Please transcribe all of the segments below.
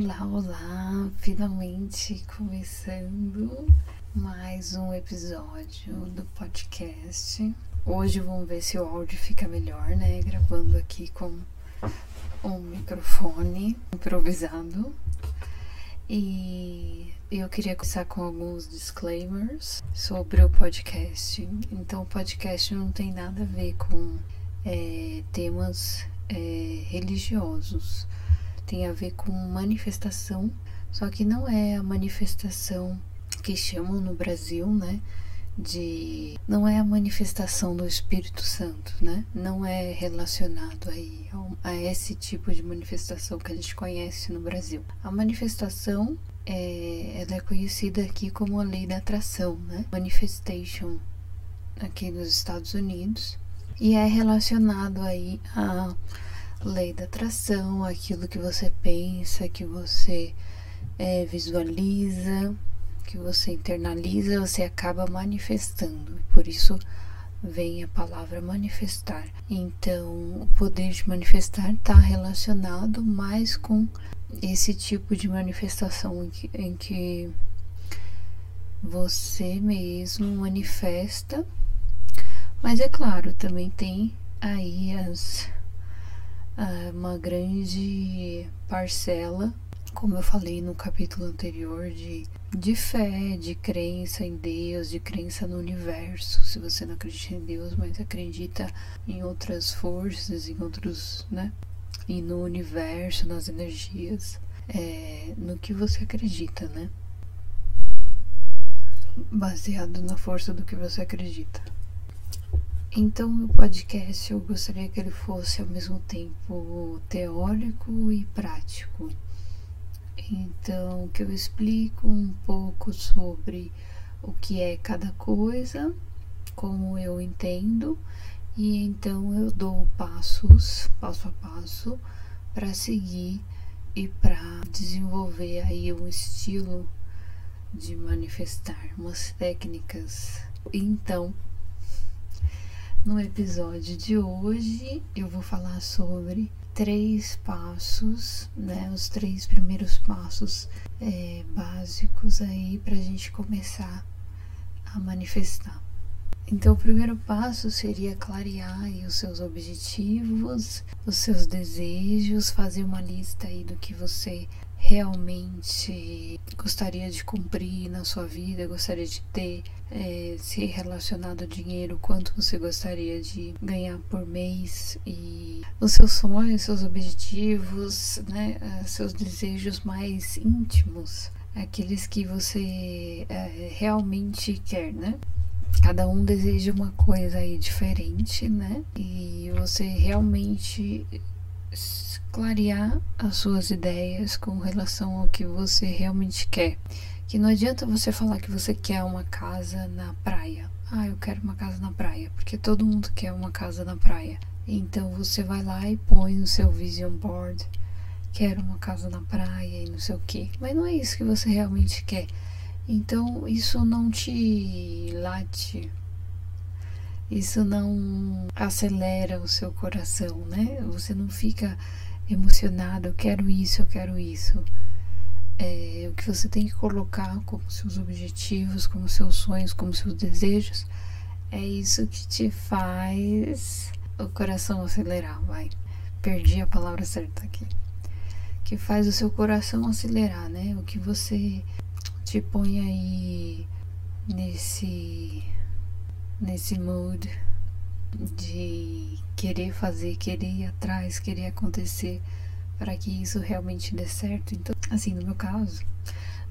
Olá, olá! Finalmente começando mais um episódio do podcast. Hoje vamos ver se o áudio fica melhor, né? Gravando aqui com um microfone improvisado. E eu queria começar com alguns disclaimers sobre o podcast. Então, o podcast não tem nada a ver com é, temas é, religiosos tem a ver com manifestação, só que não é a manifestação que chamam no Brasil, né? De não é a manifestação do Espírito Santo, né? Não é relacionado aí a, esse tipo de manifestação que a gente conhece no Brasil. A manifestação é, ela é conhecida aqui como a lei da atração, né? Manifestation aqui nos Estados Unidos e é relacionado aí a lei da atração, aquilo que você pensa, que você é, visualiza, que você internaliza, você acaba manifestando. Por isso vem a palavra manifestar. Então, o poder de manifestar está relacionado mais com esse tipo de manifestação em que, em que você mesmo manifesta. Mas é claro, também tem aí as uma grande parcela, como eu falei no capítulo anterior, de, de fé, de crença em Deus, de crença no universo. Se você não acredita em Deus, mas acredita em outras forças, em outros, né? E no universo, nas energias, é, no que você acredita, né? Baseado na força do que você acredita. Então, meu podcast eu gostaria que ele fosse ao mesmo tempo teórico e prático. Então, que eu explico um pouco sobre o que é cada coisa, como eu entendo, e então eu dou passos, passo a passo, para seguir e para desenvolver aí um estilo de manifestar, umas técnicas. Então, no episódio de hoje eu vou falar sobre três passos, né? Os três primeiros passos é, básicos aí para a gente começar a manifestar. Então, o primeiro passo seria clarear os seus objetivos, os seus desejos, fazer uma lista aí do que você realmente gostaria de cumprir na sua vida, gostaria de ter, é, se relacionado ao dinheiro, quanto você gostaria de ganhar por mês e os seus sonhos, seus objetivos, né, seus desejos mais íntimos, aqueles que você é, realmente quer, né? Cada um deseja uma coisa aí diferente, né? E você realmente clarear as suas ideias com relação ao que você realmente quer. Que não adianta você falar que você quer uma casa na praia. Ah, eu quero uma casa na praia, porque todo mundo quer uma casa na praia. Então você vai lá e põe no seu vision board, quero uma casa na praia e não sei o que. Mas não é isso que você realmente quer. Então isso não te late isso não acelera o seu coração, né? Você não fica emocionado, eu quero isso, eu quero isso. É, o que você tem que colocar como seus objetivos, como seus sonhos, como seus desejos, é isso que te faz o coração acelerar, vai. Perdi a palavra certa aqui. Que faz o seu coração acelerar, né? O que você te põe aí nesse nesse mood de querer fazer, querer ir atrás, querer acontecer para que isso realmente dê certo. Então, assim, no meu caso,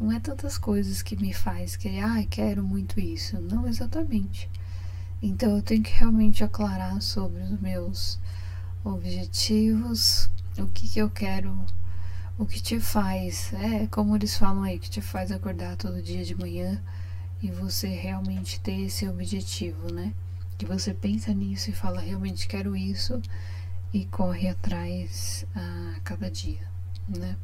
não é tantas coisas que me faz querer, ah, quero muito isso. Não exatamente. Então eu tenho que realmente aclarar sobre os meus objetivos, o que, que eu quero, o que te faz, é como eles falam aí, que te faz acordar todo dia de manhã e você realmente ter esse objetivo, né? Que você pensa nisso e fala realmente quero isso e corre atrás a cada dia, né?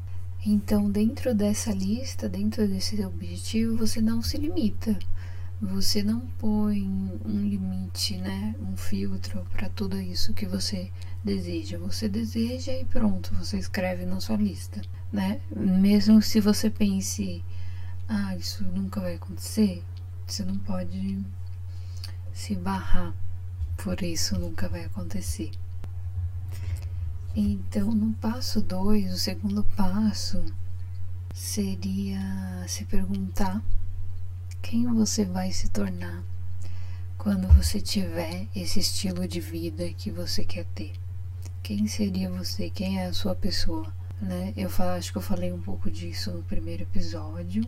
Então, dentro dessa lista, dentro desse objetivo, você não se limita. Você não põe um limite, né? Um filtro para tudo isso que você deseja. Você deseja e pronto, você escreve na sua lista. né? Mesmo se você pense, ah, isso nunca vai acontecer, você não pode se barrar por isso nunca vai acontecer. Então, no passo 2, o segundo passo seria se perguntar quem você vai se tornar quando você tiver esse estilo de vida que você quer ter. Quem seria você? Quem é a sua pessoa? Né? Eu acho que eu falei um pouco disso no primeiro episódio.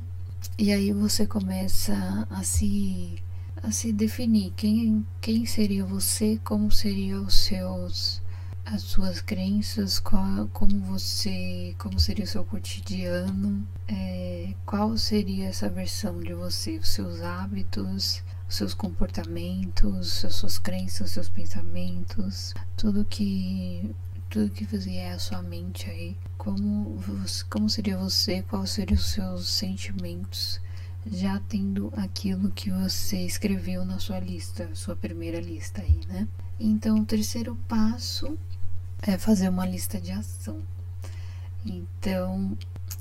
E aí você começa a se a se definir. Quem, quem seria você, como seriam os seus as suas crenças, qual, como você, como seria o seu cotidiano, é, qual seria essa versão de você, os seus hábitos, os seus comportamentos, as suas crenças, os seus pensamentos, tudo que tudo que vier à sua mente aí, como como seria você, quais seriam os seus sentimentos, já tendo aquilo que você escreveu na sua lista, sua primeira lista aí, né? Então, o terceiro passo é fazer uma lista de ação. Então,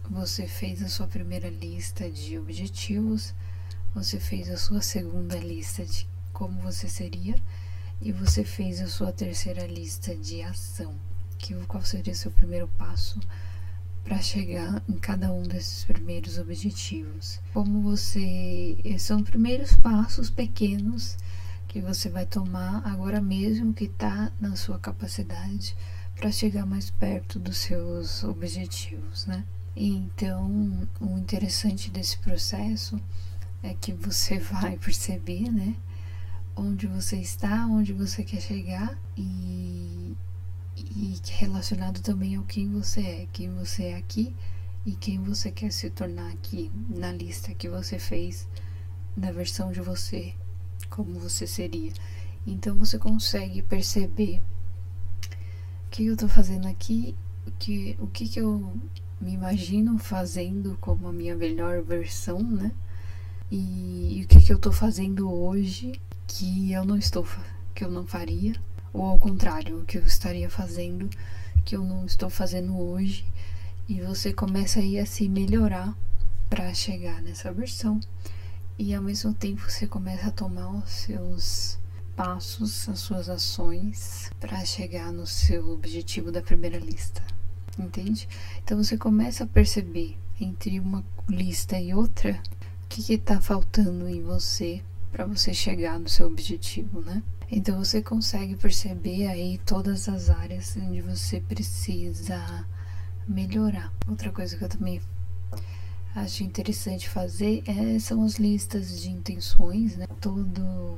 você fez a sua primeira lista de objetivos, você fez a sua segunda lista de como você seria e você fez a sua terceira lista de ação. Que qual seria o seu primeiro passo para chegar em cada um desses primeiros objetivos? Como você são primeiros passos pequenos que você vai tomar agora mesmo que está na sua capacidade para chegar mais perto dos seus objetivos, né? Então, o interessante desse processo é que você vai perceber, né, onde você está, onde você quer chegar e, e relacionado também ao quem você é, quem você é aqui e quem você quer se tornar aqui na lista que você fez da versão de você, como você seria. Então você consegue perceber o que eu estou fazendo aqui, que, o que, que eu me imagino fazendo como a minha melhor versão, né? E, e o que, que eu estou fazendo hoje que eu não estou que eu não faria, ou ao contrário, o que eu estaria fazendo que eu não estou fazendo hoje, e você começa aí a se melhorar para chegar nessa versão. E ao mesmo tempo você começa a tomar os seus passos, as suas ações para chegar no seu objetivo da primeira lista. Entende? Então você começa a perceber entre uma lista e outra o que está faltando em você para você chegar no seu objetivo, né? Então você consegue perceber aí todas as áreas onde você precisa melhorar. Outra coisa que eu também acho interessante fazer é, são as listas de intenções, né? Todo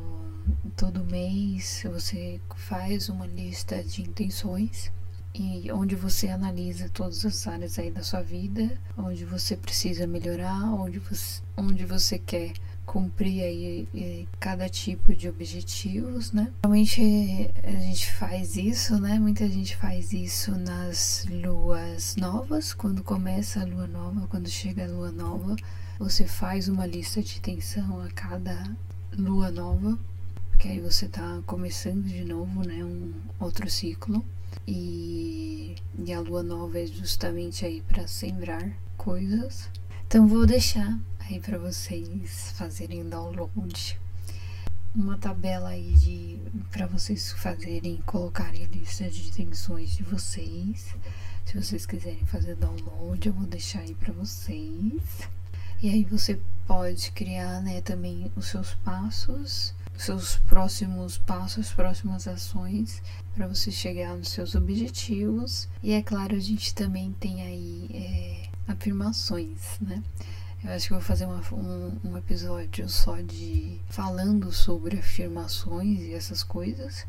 todo mês você faz uma lista de intenções e onde você analisa todas as áreas aí da sua vida, onde você precisa melhorar, onde você, onde você quer cumprir aí cada tipo de objetivos, né? Realmente a gente faz isso, né? Muita gente faz isso nas luas novas, quando começa a lua nova, quando chega a lua nova, você faz uma lista de intenção a cada lua nova, porque aí você tá começando de novo, né? Um outro ciclo. E, e a lua nova é justamente aí para sembrar coisas. Então vou deixar aí para vocês fazerem download uma tabela aí de para vocês fazerem colocarem a lista de intenções de vocês. Se vocês quiserem fazer download, eu vou deixar aí para vocês. E aí você pode criar, né, também os seus passos seus próximos passos, próximas ações para você chegar nos seus objetivos. E é claro, a gente também tem aí é, afirmações, né? Eu acho que vou fazer uma, um, um episódio só de falando sobre afirmações e essas coisas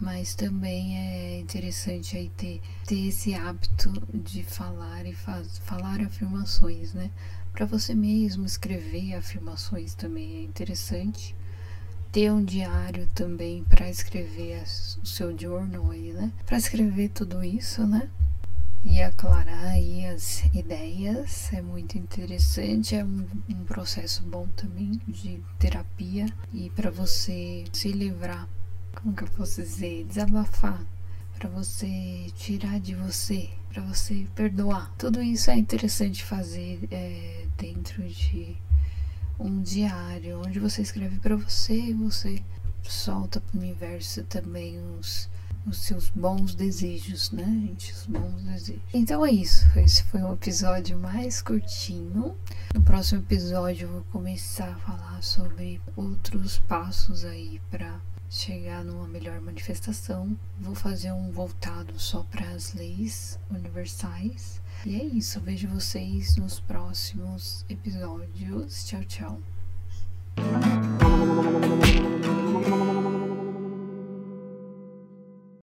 mas também é interessante aí ter, ter esse hábito de falar e faz, falar afirmações, né? Para você mesmo escrever afirmações também é interessante ter um diário também para escrever o seu journal aí, né? Para escrever tudo isso, né? E aclarar aí as ideias é muito interessante, é um, um processo bom também de terapia e para você se livrar, como que eu posso dizer, desabafar, para você tirar de você, para você perdoar. Tudo isso é interessante fazer é, dentro de um diário onde você escreve para você e você solta para o universo também os, os seus bons desejos, né, gente? Os bons desejos. Então é isso. Esse foi um episódio mais curtinho. No próximo episódio eu vou começar a falar sobre outros passos aí para chegar numa melhor manifestação. Vou fazer um voltado só para as leis universais. E é isso. Vejo vocês nos próximos episódios. Tchau, tchau.